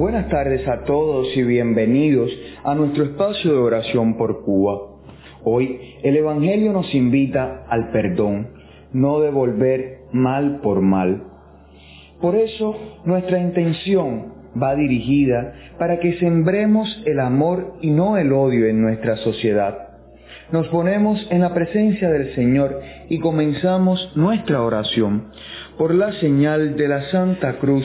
Buenas tardes a todos y bienvenidos a nuestro espacio de oración por Cuba. Hoy el Evangelio nos invita al perdón, no devolver mal por mal. Por eso nuestra intención va dirigida para que sembremos el amor y no el odio en nuestra sociedad. Nos ponemos en la presencia del Señor y comenzamos nuestra oración por la señal de la Santa Cruz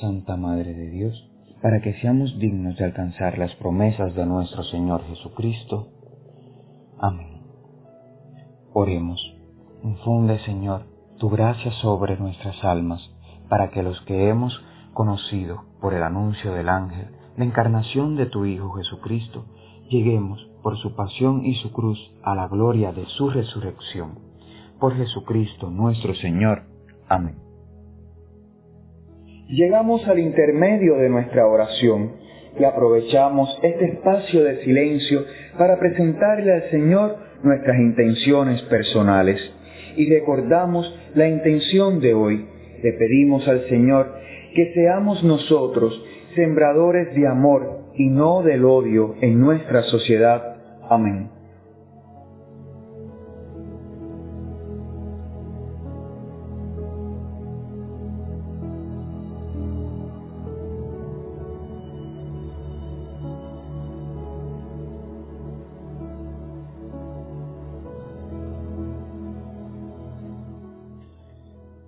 Santa Madre de Dios, para que seamos dignos de alcanzar las promesas de nuestro Señor Jesucristo. Amén. Oremos. Infunde, Señor, tu gracia sobre nuestras almas, para que los que hemos conocido por el anuncio del ángel la encarnación de tu Hijo Jesucristo, lleguemos por su pasión y su cruz a la gloria de su resurrección. Por Jesucristo nuestro Señor. Amén llegamos al intermedio de nuestra oración y aprovechamos este espacio de silencio para presentarle al Señor nuestras intenciones personales y recordamos la intención de hoy. Le pedimos al Señor que seamos nosotros sembradores de amor y no del odio en nuestra sociedad. Amén.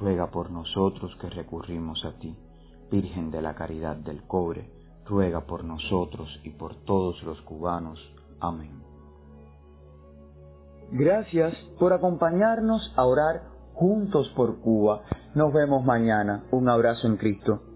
ruega por nosotros que recurrimos a ti. Virgen de la Caridad del Cobre, ruega por nosotros y por todos los cubanos. Amén. Gracias por acompañarnos a orar juntos por Cuba. Nos vemos mañana. Un abrazo en Cristo.